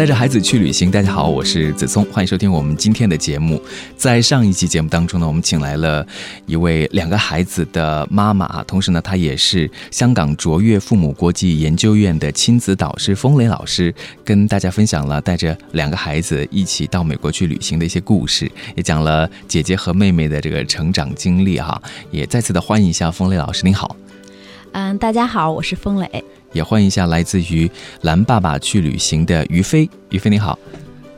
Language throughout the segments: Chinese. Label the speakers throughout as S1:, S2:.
S1: 带着孩子去旅行，大家好，我是子聪，欢迎收听我们今天的节目。在上一期节目当中呢，我们请来了一位两个孩子的妈妈啊，同时呢，她也是香港卓越父母国际研究院的亲子导师风雷老师，跟大家分享了带着两个孩子一起到美国去旅行的一些故事，也讲了姐姐和妹妹的这个成长经历哈。也再次的欢迎一下风雷老师，您好。
S2: 嗯，大家好，我是风雷。
S1: 也欢迎一下来自于蓝爸爸去旅行的于飞，于飞你好，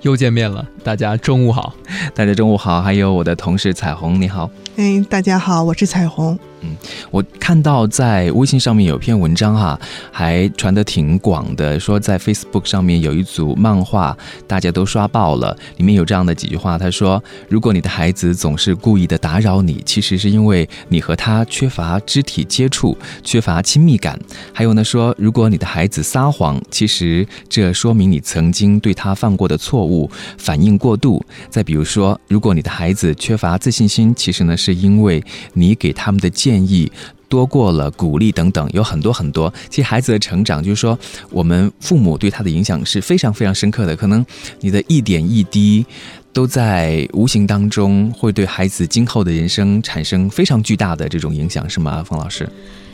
S3: 又见面了，大家中午好，
S1: 大家中午好，还有我的同事彩虹你好，
S4: 哎，大家好，我是彩虹。
S1: 嗯，我看到在微信上面有篇文章哈，还传得挺广的，说在 Facebook 上面有一组漫画，大家都刷爆了。里面有这样的几句话，他说：“如果你的孩子总是故意的打扰你，其实是因为你和他缺乏肢体接触，缺乏亲密感。”还有呢，说如果你的孩子撒谎，其实这说明你曾经对他犯过的错误反应过度。再比如说，如果你的孩子缺乏自信心，其实呢是因为你给他们的建建议多过了鼓励等等，有很多很多。其实孩子的成长，就是说我们父母对他的影响是非常非常深刻的。可能你的一点一滴，都在无形当中会对孩子今后的人生产生非常巨大的这种影响，是吗，冯老师？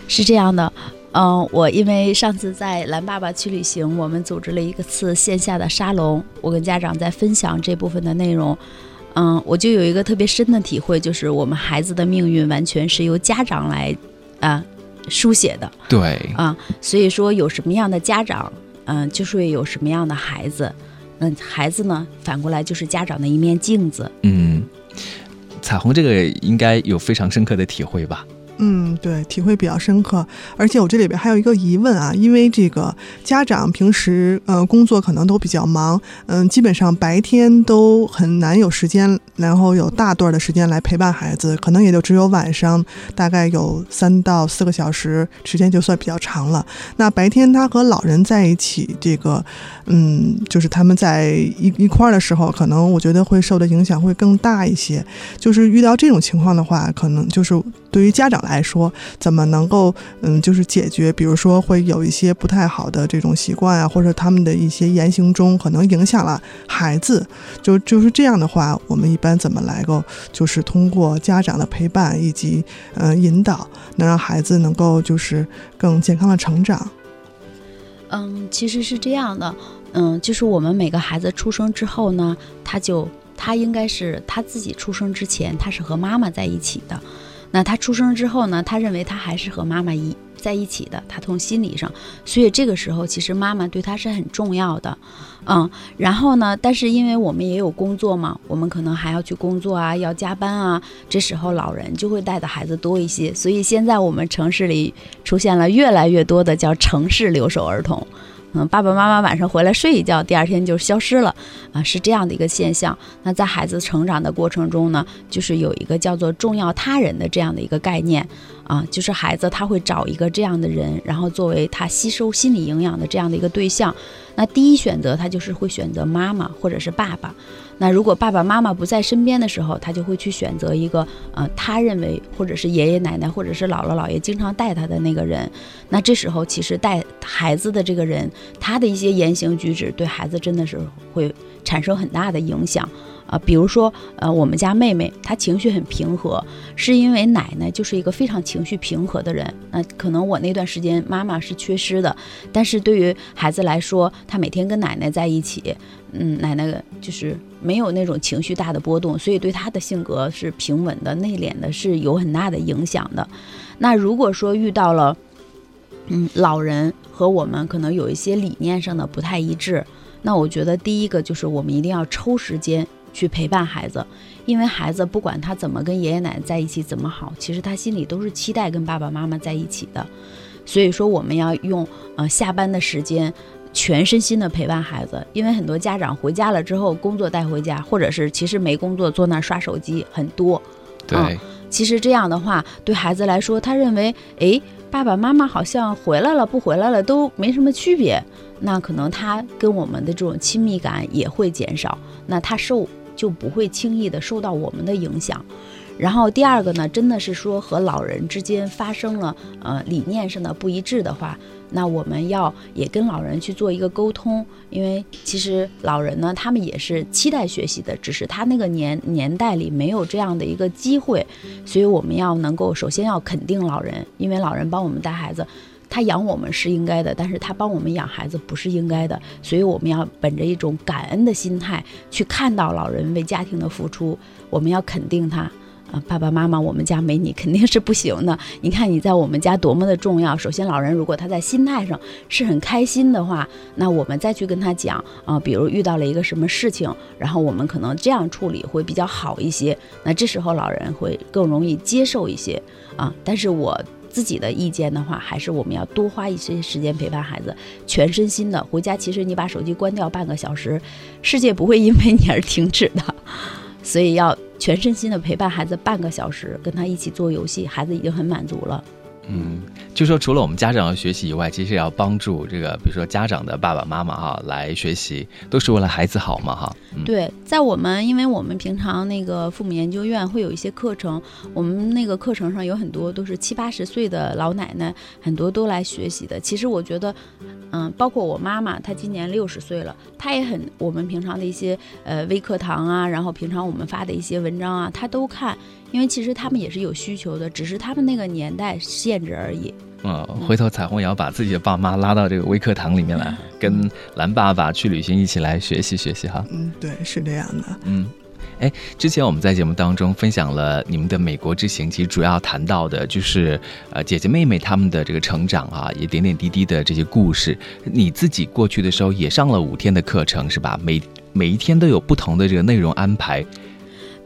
S2: 是这样的，嗯，我因为上次在蓝爸爸去旅行，我们组织了一个次线下的沙龙，我跟家长在分享这部分的内容。嗯，我就有一个特别深的体会，就是我们孩子的命运完全是由家长来啊书写的。
S1: 对
S2: 啊，所以说有什么样的家长，嗯，就是会有什么样的孩子。嗯，孩子呢，反过来就是家长的一面镜子。
S1: 嗯，彩虹这个应该有非常深刻的体会吧。
S4: 嗯，对，体会比较深刻。而且我这里边还有一个疑问啊，因为这个家长平时呃工作可能都比较忙，嗯，基本上白天都很难有时间，然后有大段的时间来陪伴孩子，可能也就只有晚上大概有三到四个小时时间就算比较长了。那白天他和老人在一起，这个嗯，就是他们在一一块儿的时候，可能我觉得会受的影响会更大一些。就是遇到这种情况的话，可能就是对于家长。来说，怎么能够嗯，就是解决？比如说，会有一些不太好的这种习惯啊，或者他们的一些言行中可能影响了孩子，就就是这样的话，我们一般怎么来够？就是通过家长的陪伴以及呃引导，能让孩子能够就是更健康的成长。
S2: 嗯，其实是这样的，嗯，就是我们每个孩子出生之后呢，他就他应该是他自己出生之前，他是和妈妈在一起的。那他出生之后呢？他认为他还是和妈妈一在一起的，他从心理上，所以这个时候其实妈妈对他是很重要的，嗯。然后呢，但是因为我们也有工作嘛，我们可能还要去工作啊，要加班啊，这时候老人就会带的孩子多一些，所以现在我们城市里出现了越来越多的叫城市留守儿童。嗯，爸爸妈妈晚上回来睡一觉，第二天就消失了，啊，是这样的一个现象。那在孩子成长的过程中呢，就是有一个叫做重要他人的这样的一个概念，啊，就是孩子他会找一个这样的人，然后作为他吸收心理营养的这样的一个对象。那第一选择他就是会选择妈妈或者是爸爸。那如果爸爸妈妈不在身边的时候，他就会去选择一个呃，他认为或者是爷爷奶奶或者是姥姥姥爷经常带他的那个人。那这时候其实带孩子的这个人，他的一些言行举止对孩子真的是会产生很大的影响。啊，比如说，呃，我们家妹妹她情绪很平和，是因为奶奶就是一个非常情绪平和的人。那可能我那段时间妈妈是缺失的，但是对于孩子来说，他每天跟奶奶在一起，嗯，奶奶就是没有那种情绪大的波动，所以对他的性格是平稳的、内敛的，是有很大的影响的。那如果说遇到了，嗯，老人和我们可能有一些理念上的不太一致，那我觉得第一个就是我们一定要抽时间。去陪伴孩子，因为孩子不管他怎么跟爷爷奶奶在一起怎么好，其实他心里都是期待跟爸爸妈妈在一起的。所以说，我们要用呃下班的时间，全身心的陪伴孩子，因为很多家长回家了之后，工作带回家，或者是其实没工作坐那儿刷手机很多。
S1: 对，
S2: 其实这样的话，对孩子来说，他认为，诶，爸爸妈妈好像回来了不回来了都没什么区别，那可能他跟我们的这种亲密感也会减少，那他受就不会轻易的受到我们的影响。然后第二个呢，真的是说和老人之间发生了呃理念上的不一致的话，那我们要也跟老人去做一个沟通，因为其实老人呢，他们也是期待学习的，只是他那个年年代里没有这样的一个机会，所以我们要能够首先要肯定老人，因为老人帮我们带孩子。他养我们是应该的，但是他帮我们养孩子不是应该的，所以我们要本着一种感恩的心态去看到老人为家庭的付出，我们要肯定他。啊，爸爸妈妈，我们家没你肯定是不行的。你看你在我们家多么的重要。首先，老人如果他在心态上是很开心的话，那我们再去跟他讲啊，比如遇到了一个什么事情，然后我们可能这样处理会比较好一些。那这时候老人会更容易接受一些啊。但是我自己的意见的话，还是我们要多花一些时间陪伴孩子，全身心的回家。其实你把手机关掉半个小时，世界不会因为你而停止的。所以要全身心的陪伴孩子半个小时，跟他一起做游戏，孩子已经很满足了。
S1: 嗯，就说除了我们家长要学习以外，其实也要帮助这个，比如说家长的爸爸妈妈哈来学习，都是为了孩子好嘛哈。
S2: 对，在我们，因为我们平常那个父母研究院会有一些课程，我们那个课程上有很多都是七八十岁的老奶奶，很多都来学习的。其实我觉得。嗯，包括我妈妈，她今年六十岁了，她也很我们平常的一些呃微课堂啊，然后平常我们发的一些文章啊，她都看，因为其实他们也是有需求的，只是他们那个年代限制而已。
S1: 嗯，回头彩虹也要把自己的爸妈拉到这个微课堂里面来，跟蓝爸爸去旅行，一起来学习学习哈。
S4: 嗯，对，是这样的。
S1: 嗯。哎，之前我们在节目当中分享了你们的美国之行，其实主要谈到的就是呃姐姐妹妹他们的这个成长啊，也点点滴滴的这些故事。你自己过去的时候也上了五天的课程是吧？每每一天都有不同的这个内容安排。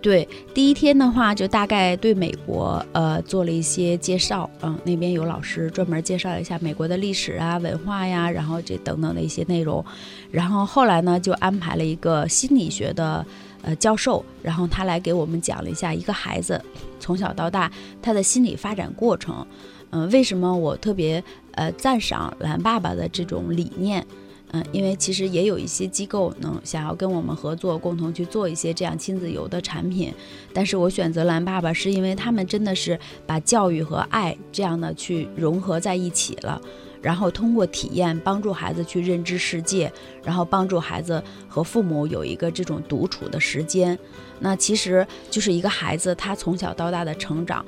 S2: 对，第一天的话就大概对美国呃做了一些介绍，嗯，那边有老师专门介绍一下美国的历史啊、文化呀，然后这等等的一些内容。然后后来呢，就安排了一个心理学的。呃，教授，然后他来给我们讲了一下一个孩子从小到大他的心理发展过程。嗯，为什么我特别呃赞赏蓝爸爸的这种理念？嗯，因为其实也有一些机构能想要跟我们合作，共同去做一些这样亲子游的产品。但是我选择蓝爸爸，是因为他们真的是把教育和爱这样的去融合在一起了。然后通过体验帮助孩子去认知世界，然后帮助孩子和父母有一个这种独处的时间。那其实就是一个孩子他从小到大的成长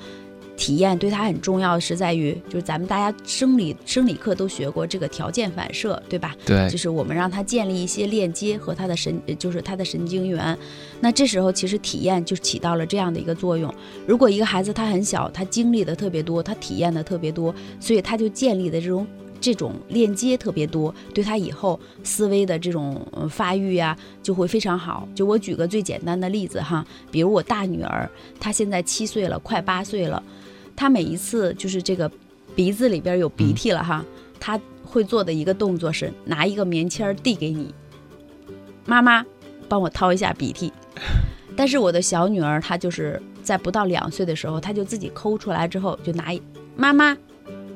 S2: 体验，对他很重要的是在于，就是咱们大家生理生理课都学过这个条件反射，对吧？
S1: 对，
S2: 就是我们让他建立一些链接和他的神，就是他的神经元。那这时候其实体验就起到了这样的一个作用。如果一个孩子他很小，他经历的特别多，他体验的特别多，所以他就建立的这种。这种链接特别多，对他以后思维的这种发育呀，就会非常好。就我举个最简单的例子哈，比如我大女儿，她现在七岁了，快八岁了，她每一次就是这个鼻子里边有鼻涕了哈，他会做的一个动作是拿一个棉签递给你，妈妈，帮我掏一下鼻涕。但是我的小女儿她就是在不到两岁的时候，她就自己抠出来之后就拿妈妈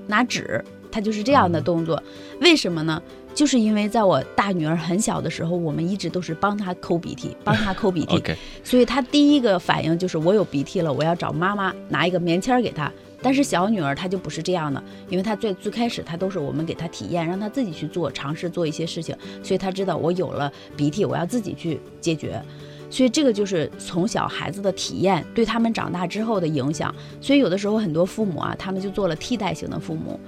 S2: 拿纸。她就是这样的动作，为什么呢？就是因为在我大女儿很小的时候，我们一直都是帮她抠鼻涕，帮她抠鼻涕，所以她第一个反应就是我有鼻涕了，我要找妈妈拿一个棉签给她。但是小女儿她就不是这样的，因为她最最开始她都是我们给她体验，让她自己去做，尝试做一些事情，所以她知道我有了鼻涕，我要自己去解决。所以这个就是从小孩子的体验对他们长大之后的影响。所以有的时候很多父母啊，他们就做了替代型的父母。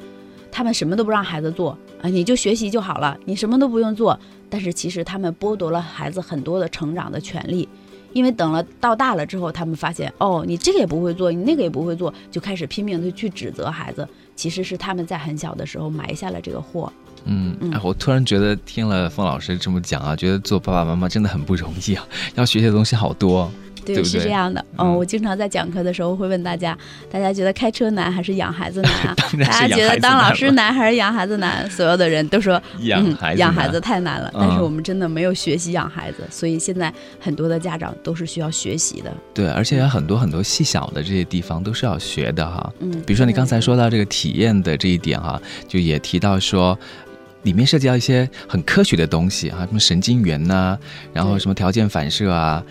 S2: 他们什么都不让孩子做啊，你就学习就好了，你什么都不用做。但是其实他们剥夺了孩子很多的成长的权利，因为等了到大了之后，他们发现哦，你这个也不会做，你那个也不会做，就开始拼命的去指责孩子。其实是他们在很小的时候埋下了这个祸。
S1: 嗯，哎，我突然觉得听了凤老师这么讲啊，觉得做爸爸妈妈真的很不容易啊，要学习的东西好多。
S2: 对，
S1: 对不对
S2: 是这样的。
S1: 嗯
S2: 嗯，我经常在讲课的时候会问大家，大家觉得开车难还是养孩子难 大家觉得当老师
S1: 难
S2: 还是养孩子难？所有的人都说嗯
S1: 养孩子难
S2: 养孩子太难了。但是
S1: 嗯
S2: 我们真的没有学习养孩子，所以现在很多的家长都是需要学习的。
S1: 对，而且有很多很多细小的这些地方都是要学的哈。
S2: 嗯，
S1: 比如说你刚才说到这个体验的这一点哈，就也提到说。里面涉及到一些很科学的东西啊，什么神经元呐、然后什么条件反射啊，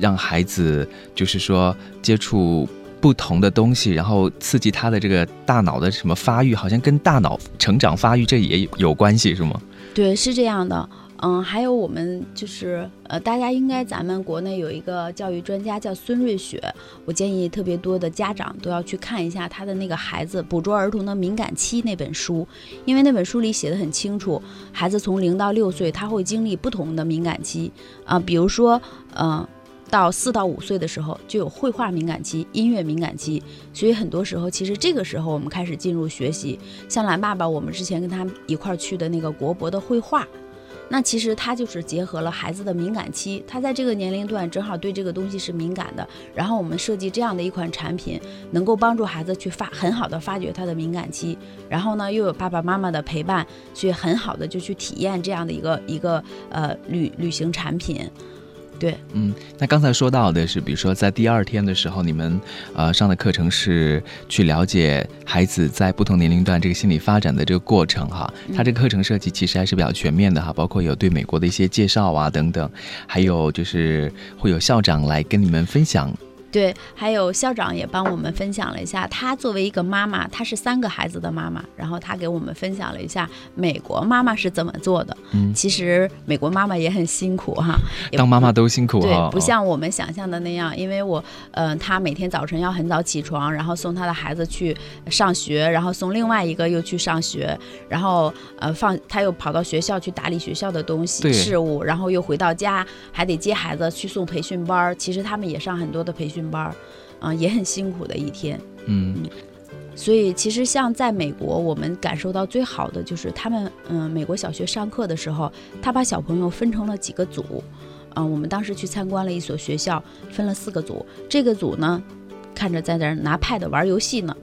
S1: 让孩子就是说接触不同的东西，然后刺激他的这个大脑的什么发育，好像跟大脑成长发育这也有关系，是吗？
S2: 对，是这样的。嗯，还有我们就是呃，大家应该咱们国内有一个教育专家叫孙瑞雪，我建议特别多的家长都要去看一下他的那个孩子捕捉儿童的敏感期那本书，因为那本书里写的很清楚，孩子从零到六岁他会经历不同的敏感期啊、比如说嗯。到四到五岁的时候，就有绘画敏感期、音乐敏感期，所以很多时候，其实这个时候我们开始进入学习。像蓝爸爸，我们之前跟他一块儿去的那个国博的绘画，那其实他就是结合了孩子的敏感期，他在这个年龄段正好对这个东西是敏感的。然后我们设计这样的一款产品，能够帮助孩子去发很好的发掘他的敏感期，然后呢又有爸爸妈妈的陪伴，去很好的就去体验这样的一个一个呃旅旅行产品。对，
S1: 嗯，那刚才说到的是，比如说在第二天的时候，你们呃上的课程是去了解孩子在不同年龄段这个心理发展的这个过程哈。它这个课程设计其实还是比较全面的哈，包括有对美国的一些介绍啊等等，还有就是会有校长来跟你们分享。
S2: 对，还有校长也帮我们分享了一下，她作为一个妈妈，她是三个孩子的妈妈，然后她给我们分享了一下美国妈妈是怎么做的。
S1: 嗯，
S2: 其实美国妈妈也很辛苦哈，
S1: 当妈妈都辛苦
S2: 对
S1: 哈，，
S2: 不像我们想象的那样，因为我，呃，她每天早晨要很早起床，然后送她的孩子去上学，然后送另外一个又去上学，然后呃放她又跑到学校去打理学校的东西
S1: 对
S2: 事务，然后又回到家还得接孩子去送培训班儿。其实他们也上很多的培训班儿，啊、也很辛苦的一天。
S1: 嗯
S2: 所以其实像在美国，我们感受到最好的就是他们，嗯，美国小学上课的时候，他把小朋友分成了几个组，嗯，我们当时去参观了一所学校，分了四个组，这个组呢，看着在那儿拿 pad 玩游戏呢，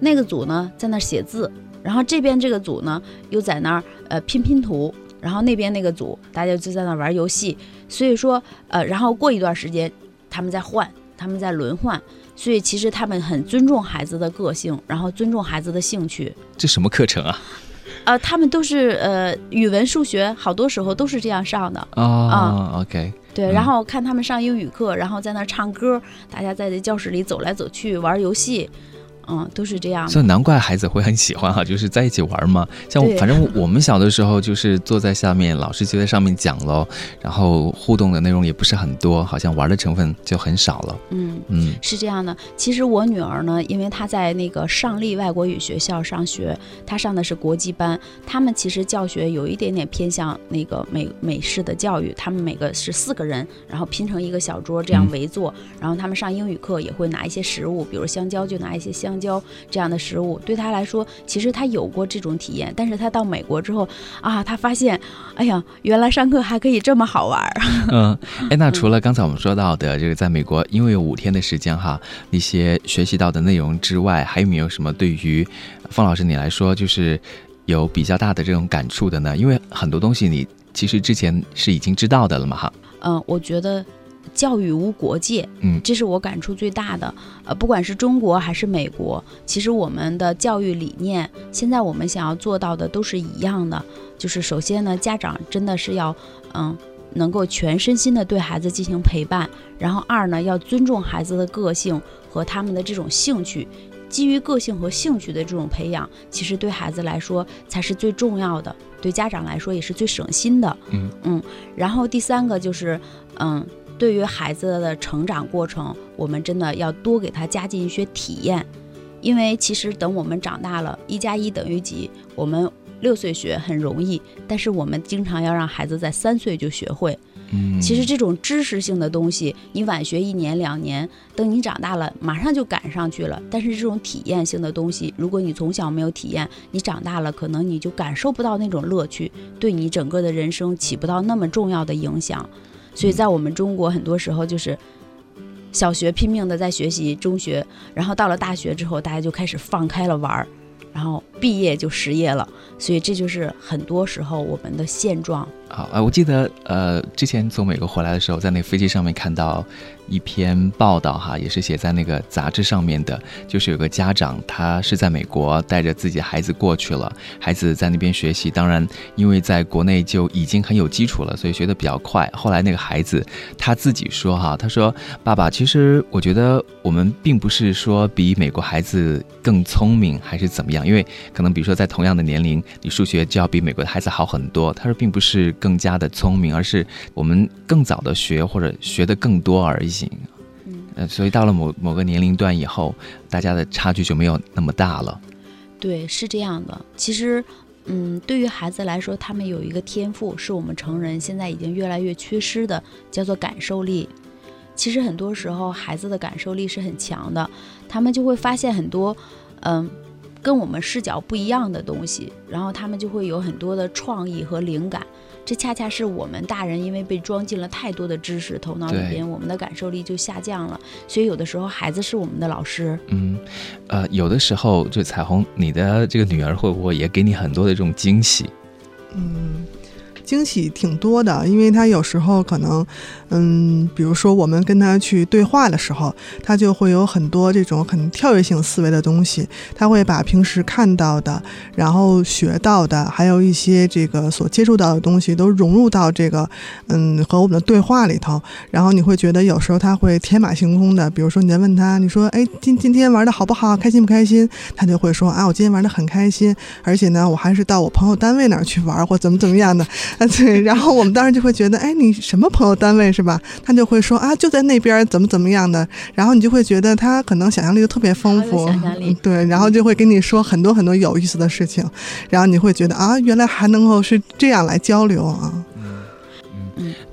S2: 那个组呢在那儿写字，然后这边这个组呢又在那儿呃拼拼图，然后那边那个组大家就在那玩游戏，所以说呃，然后过一段时间他们再换，他们在轮换。所以其实他们很尊重孩子的个性，然后尊重孩子的兴趣。
S1: 这什么课程啊？
S2: 呃，他们都是呃语文、数学，好多时候都是这样上的。
S1: 啊、o k
S2: 对，
S1: 嗯
S2: 然后看他们上英语课，然后在那儿唱歌，大家在这教室里走来走去玩游戏，嗯，都是这样的。
S1: 所以难怪孩子会很喜欢哈，就是在一起玩嘛。像反正我们小的时候就是坐在下面，老师就在上面讲喽，然后互动的内容也不是很多，好像玩的成分就很少了。
S2: 嗯，
S1: 嗯
S2: 是这样的。其实我女儿呢，因为她在那个上立外国语学校上学，她上的是国际班，他们其实教学有一点点偏向那个美美式的教育，他们每个是四个人，然后拼成一个小桌这样
S1: 嗯
S2: 围坐，然后他们上英语课也会拿一些食物，比如香蕉就拿一些香蕉这样的食物。对他来说，其实他有过这种体验，但是他到美国之后啊，他发现，哎呀，原来上课还可以这么好玩儿。
S1: 嗯，哎，那除了刚才我们说到的这个在美国，因为有五天的时间哈，一些学习到的内容之外，还有没有什么对于方老师你来说，就是有比较大的这种感触的呢？因为很多东西你其实之前是已经知道的了嘛哈。
S2: 嗯，我觉得教育无国界，
S1: 嗯
S2: 这是我感触最大的。呃，不管是中国还是美国，其实我们的教育理念，现在我们想要做到的都是一样的，就是首先呢，家长真的是要，嗯。能够全身心的对孩子进行陪伴，然后二呢，要尊重孩子的个性和他们的这种兴趣，基于个性和兴趣的这种培养，其实对孩子来说才是最重要的，对家长来说也是最省心的。
S1: 嗯
S2: 然后第三个就是，嗯，对于孩子的成长过程，我们真的要多给他加进一些体验，因为其实等我们长大了，一加一等于几，我们六岁学很容易，但是我们经常要让孩子在三岁就学会。
S1: 嗯，
S2: 其实这种知识性的东西，你晚学一年两年，等你长大了，马上就赶上去了。但是这种体验性的东西，如果你从小没有体验，你长大了可能你就感受不到那种乐趣，对你整个的人生起不到那么重要的影响。所以在我们中国，很多时候就是小学拼命的在学习，中学，然后到了大学之后，大家就开始放开了玩儿，然后毕业就失业了，所以这就是很多时候我们的现状。
S1: 好，呃，我记得，呃，之前从美国回来的时候，在那个飞机上面看到一篇报道，哈，也是写在那个杂志上面的，就是有个家长，他是在美国带着自己孩子过去了，孩子在那边学习，当然，因为在国内就已经很有基础了，所以学得比较快。后来那个孩子他自己说，哈，他说，爸爸，其实我觉得我们并不是说比美国孩子更聪明，还是怎么样，因为可能比如说在同样的年龄，你数学就要比美国的孩子好很多。他说，并不是。更加的聪明，而是我们更早的学或者学的更多而已。
S2: 嗯，
S1: 呃，所以到了某某个年龄段以后，大家的差距就没有那么大了。
S2: 对，是这样的。其实，嗯，对于孩子来说，他们有一个天赋，是我们成人现在已经越来越缺失的，叫做感受力。其实很多时候，孩子的感受力是很强的，他们就会发现很多，嗯。跟我们视角不一样的东西，然后他们就会有很多的创意和灵感。这恰恰是我们大人因为被装进了太多的知识，头脑里边我们的感受力就下降了。所以有的时候孩子是我们的老师。
S1: 嗯，呃，有的时候就彩虹，你的这个女儿会不会也给你很多的这种惊喜？
S4: 嗯。惊喜挺多的，因为他有时候可能，嗯，比如说我们跟他去对话的时候，他就会有很多这种很跳跃性思维的东西，他会把平时看到的，然后学到的，还有一些这个所接触到的东西都融入到这个，嗯，和我们的对话里头。然后你会觉得有时候他会天马行空的，比如说你在问他，你说，哎，今今天玩的好不好，开心不开心？他就会说，啊，我今天玩的很开心，而且呢，我还是到我朋友单位那儿去玩，或怎么怎么样的。啊，对，然后我们当时就会觉得，哎，你什么朋友单位是吧？他就会说啊，就在那边怎么怎么样的。然后你就会觉得他可能想象力就特别丰富，
S2: 想象力
S4: 对，然后就会跟你说很多很多有意思的事情，然后你会觉得啊，原来还能够是这样来交流啊。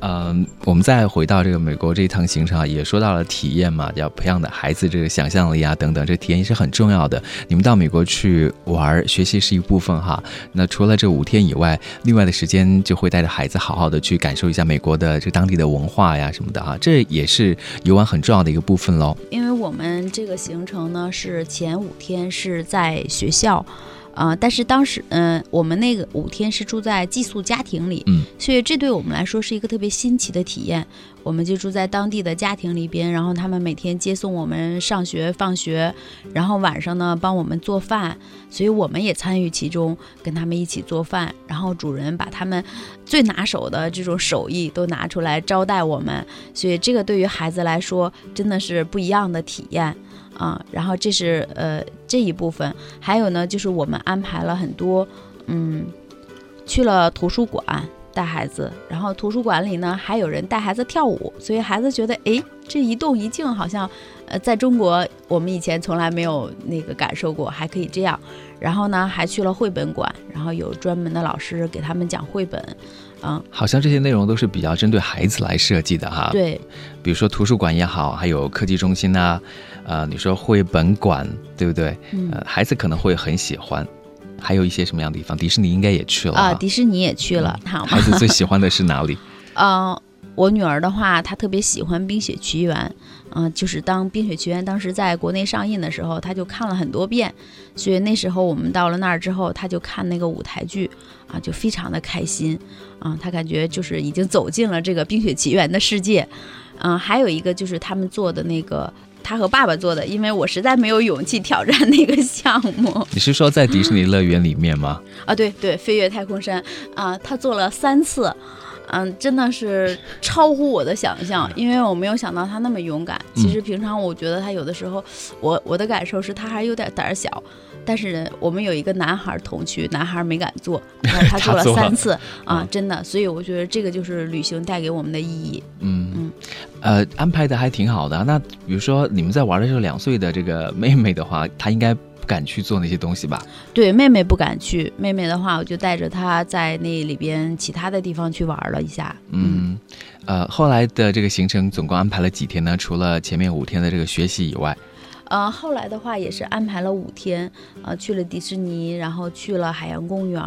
S1: 嗯，我们再回到这个美国这一趟行程啊，也说到了体验嘛，要培养的孩子这个想象力啊等等，这体验也是很重要的。你们到美国去玩，学习是一部分哈。那除了这五天以外，另外的时间就会带着孩子好好的去感受一下美国的这当地的文化呀什么的哈，这也是游玩很重要的一个部分喽。
S2: 因为我们这个行程呢，是前五天是在学校。啊，但是当时，嗯，我们那个五天是住在寄宿家庭里，
S1: 嗯，
S2: 所以这对我们来说是一个特别新奇的体验。我们就住在当地的家庭里边，然后他们每天接送我们上学放学，然后晚上呢帮我们做饭，所以我们也参与其中，跟他们一起做饭。然后主人把他们最拿手的这种手艺都拿出来招待我们，所以这个对于孩子来说真的是不一样的体验。啊，然后这是呃这一部分，还有呢，就是我们安排了很多，嗯，去了图书馆带孩子，然后图书馆里呢还有人带孩子跳舞，所以孩子觉得，哎，这一动一静好像，呃，在中国我们以前从来没有那个感受过，还可以这样。然后呢，还去了绘本馆，然后有专门的老师给他们讲绘本。嗯，
S1: 好像这些内容都是比较针对孩子来设计的哈。
S2: 对，
S1: 比如说图书馆也好，还有科技中心呐，呃，你说绘本馆对不对？
S2: 嗯，
S1: 孩子可能会很喜欢。还有一些什么样的地方？迪士尼应该也去了
S2: 啊，迪士尼也去了。好，
S1: 孩子最喜欢的是哪里？
S2: 嗯。我女儿的话，她特别喜欢《冰雪奇缘》，嗯，就是当《冰雪奇缘》当时在国内上映的时候，她就看了很多遍。所以那时候我们到了那儿之后，她就看那个舞台剧，啊，就非常的开心，啊，她感觉就是已经走进了这个《冰雪奇缘》的世界。嗯，还有一个就是他们做的那个，他和爸爸做的，因为我实在没有勇气挑战那个项目。
S1: 你是说在迪士尼乐园里面吗？
S2: 啊，对对，飞越太空山啊，他做了三次。嗯，真的是超乎我的想象，因为我没有想到他那么勇敢。其实平常我觉得他有的时候，我我的感受是他还有点胆小。但是我们有一个男孩同去，男孩没敢做，他做了三次啊，真的。所以我觉得这个就是旅行带给我们的意义。
S1: 嗯嗯，呃，安排的还挺好的。那比如说你们在玩的时候，两岁的这个妹妹的话，她应该。敢去做那些东西吧？
S2: 对，妹妹不敢去。妹妹的话，我就带着她在那里边其他的地方去玩了一下。
S1: 嗯，呃，后来的这个行程总共安排了几天呢？除了前面五天的这个学习以外，
S2: 呃，后来的话也是安排了五天，呃，去了迪士尼，然后去了海洋公园，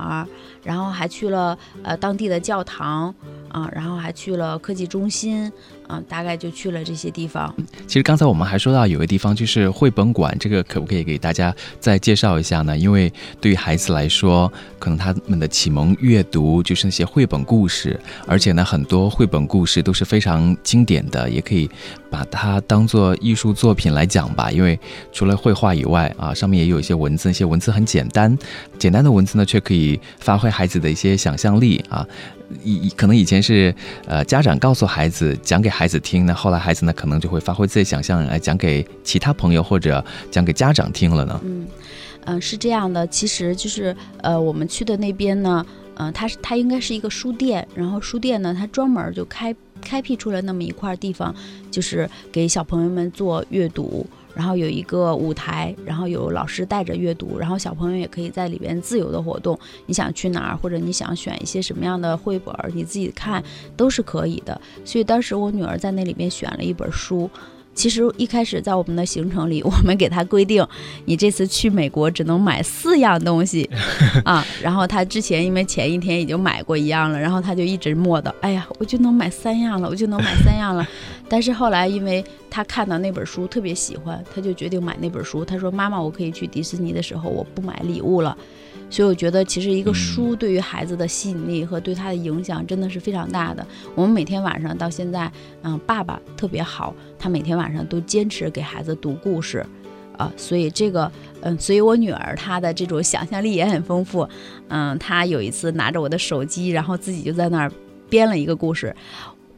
S2: 然后还去了呃当地的教堂，啊、然后还去了科技中心，啊、大概就去了这些地方。
S1: 其实刚才我们还说到有个地方就是绘本馆，这个可不可以给大家再介绍一下呢？因为对于孩子来说，可能他们的启蒙阅读就是那些绘本故事，而且呢，很多绘本故事都是非常经典的，也可以把它当做艺术作品来讲吧。因为除了绘画以外啊，上面也有一些文字，那些文字很简单，简单的文字呢，却可以发挥孩子的一些想象力啊。以可能以前是呃家长告诉孩子讲给孩子听，那后来孩子呢可能就会发挥自己想象来讲给其他朋友或者讲给家长听了呢。
S2: 嗯，嗯、是这样的，其实就是呃，我们去的那边呢，嗯、它是它应该是一个书店，然后书店呢，它专门就开开辟出了那么一块地方，就是给小朋友们做阅读。然后有一个舞台，然后有老师带着阅读，然后小朋友也可以在里边自由的活动。你想去哪儿，或者你想选一些什么样的绘本，你自己看都是可以的。所以当时我女儿在那里面选了一本书。其实一开始在我们的行程里，我们给他规定，你这次去美国只能买四样东西 啊。然后他之前因为前一天已经买过一样了，然后他就一直磨叨，哎呀，我就能买三样了，我就能买三样了。但是后来因为他看到那本书特别喜欢，他就决定买那本书。他说：“妈妈，我可以去迪士尼的时候，我不买礼物了。”所以我觉得，其实一个书对于孩子的吸引力和对他的影响真的是非常大的。我们每天晚上到现在，嗯，爸爸特别好，他每天晚上都坚持给孩子读故事，啊，所以这个，嗯，所以我女儿她的这种想象力也很丰富，嗯，她有一次拿着我的手机，然后自己就在那儿编了一个故事，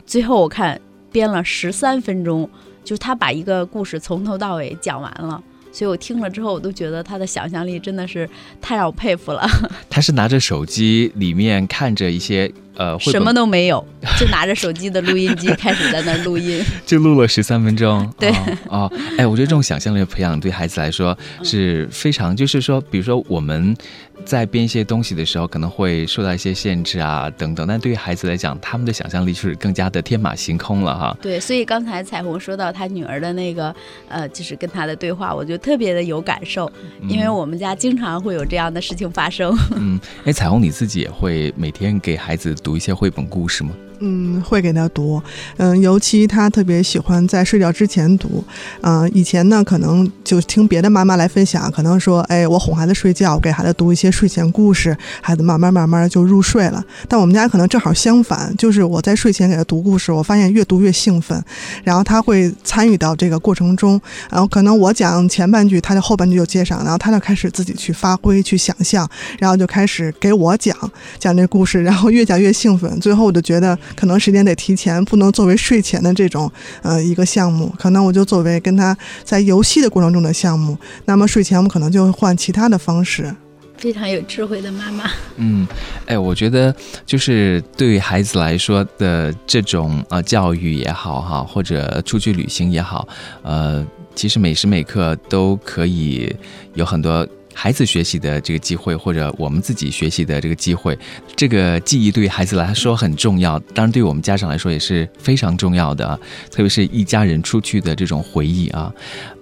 S2: 最后我看编了十三分钟，就是她把一个故事从头到尾讲完了。所以我听了之后，我都觉得他的想象力真的是太让我佩服了。
S1: 他是拿着手机里面看着一些呃
S2: 什么，都没有，就拿着手机的录音机开始在那录音。
S1: 就录了十三分钟。
S2: 对
S1: 哦哦，哎，我觉得这种想象力的培养对孩子来说是非常，就是说，比如说我们在编一些东西的时候，可能会受到一些限制啊等等，但对于孩子来讲，他们的想象力是更加的天马行空了哈。
S2: 对，所以刚才彩虹说到她女儿的那个，呃，就是跟她的对话，我就特别的有感受，因为我们家经常会有这样的事情发生。
S1: 嗯，哎，彩虹你自己也会每天给孩子读一些绘本故事吗？
S4: 嗯，会给他读，嗯，尤其他特别喜欢在睡觉之前读，啊、以前呢可能就听别的妈妈来分享，可能说，哎，我哄孩子睡觉，给孩子读一些睡前故事，孩子慢慢慢慢就入睡了。但我们家可能正好相反，就是我在睡前给他读故事，我发现越读越兴奋，然后他会参与到这个过程中，然后可能我讲前半句，他的后半句就接上，然后他就开始自己去发挥、去想象，然后就开始给我讲讲这故事，然后越讲越兴奋，最后我就觉得可能时间得提前，不能作为睡前的这种呃一个项目，可能我就作为跟他在游戏的过程中的项目。那么睡前我们可能就会换其他的方式。
S2: 非常有智慧的妈妈。
S1: 嗯，哎，我觉得就是对于孩子来说的这种呃教育也好哈，或者出去旅行也好，呃，其实每时每刻都可以有很多。孩子学习的这个机会，或者我们自己学习的这个机会，这个记忆对于孩子来说很重要，当然对于我们家长来说也是非常重要的啊，特别是一家人出去的这种回忆啊，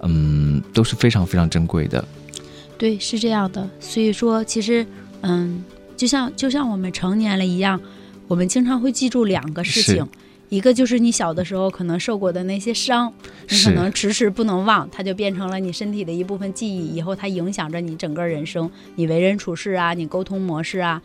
S1: 嗯，都是非常非常珍贵的。
S2: 对，是这样的。所以说，其实，嗯，就像就像我们成年了一样，我们经常会记住两个事情，一个就是你小的时候可能受过的那些伤，你可能迟迟不能忘，它就变成了你身体的一部分记忆，以后它影响着你整个人生，你为人处事啊，你沟通模式啊。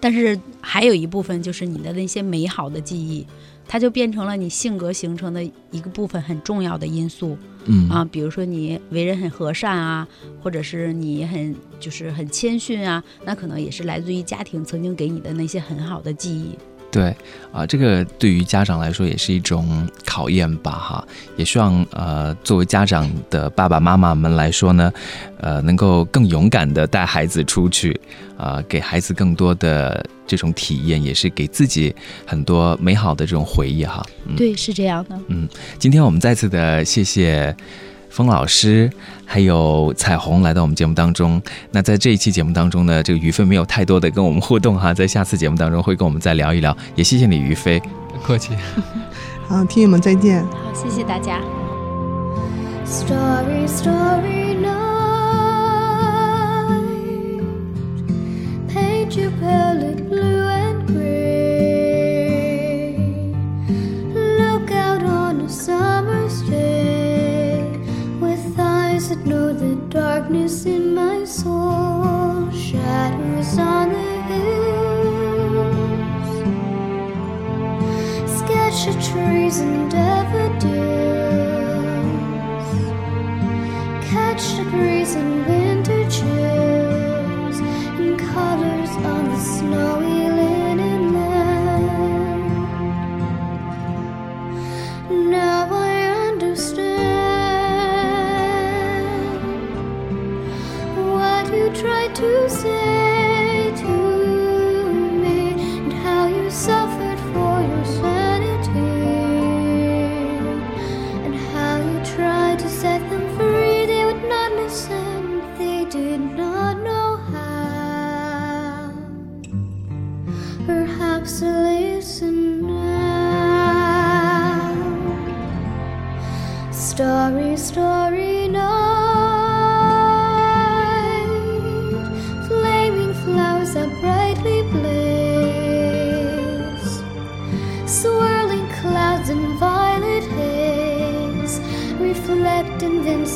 S2: 但是还有一部分就是你的那些美好的记忆，它就变成了你性格形成的一个部分很重要的因素。
S1: 嗯
S2: 啊，比如说你为人很和善啊，或者是你很就是很谦逊啊，那可能也是来自于家庭曾经给你的那些很好的记忆。
S1: 对啊，这个对于家长来说也是一种考验吧，哈，也希望呃，作为家长的爸爸妈妈们来说呢，呃，能够更勇敢的带孩子出去，啊、给孩子更多的这种体验，也是给自己很多美好的这种回忆哈。嗯，
S2: 对，是这样的。
S1: 嗯今天我们再次的谢谢风老师还有彩虹来到我们节目当中。那在这一期节目当中呢，这个于飞没有太多的跟我们互动哈，在下次节目当中会跟我们再聊一聊。也谢谢你，于飞，
S3: 客气。
S4: 好，听友们再见。
S2: 好，谢谢大家。
S5: Story, story. Paint your palette blue know the darkness in my soul, shadows on the hills, sketch of trees and daffodils, catch the breeze and wind. to say.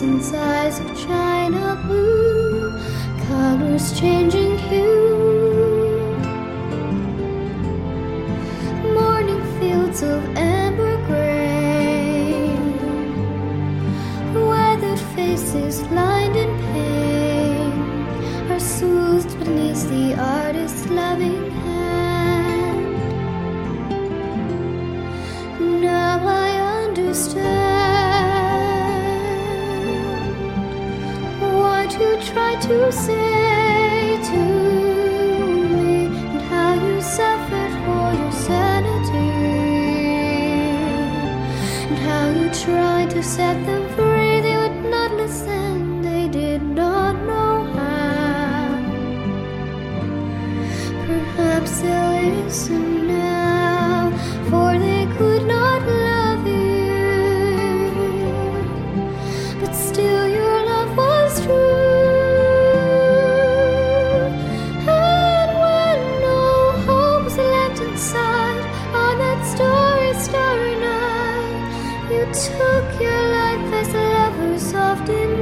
S5: innocence eyes of china blue, colors changing. took your life as lovers often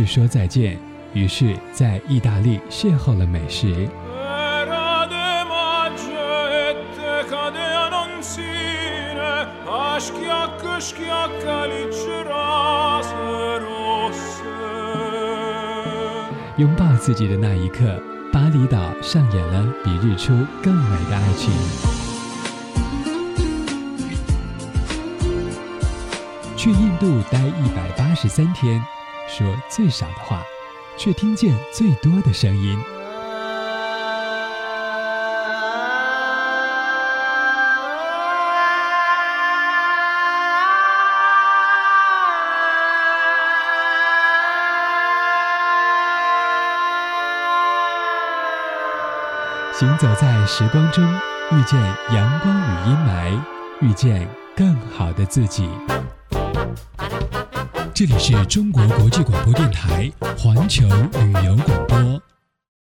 S6: 去说再见于是在意大利邂逅了美食。拥抱自己的那一刻巴厘岛上演了比日出更美的爱情。去印度待一百八十三天说最少的话却听见最多的声音。行走在时光中遇见阳光与阴霾遇见更好的自己。这里是中国国际广播电台环球旅游广播。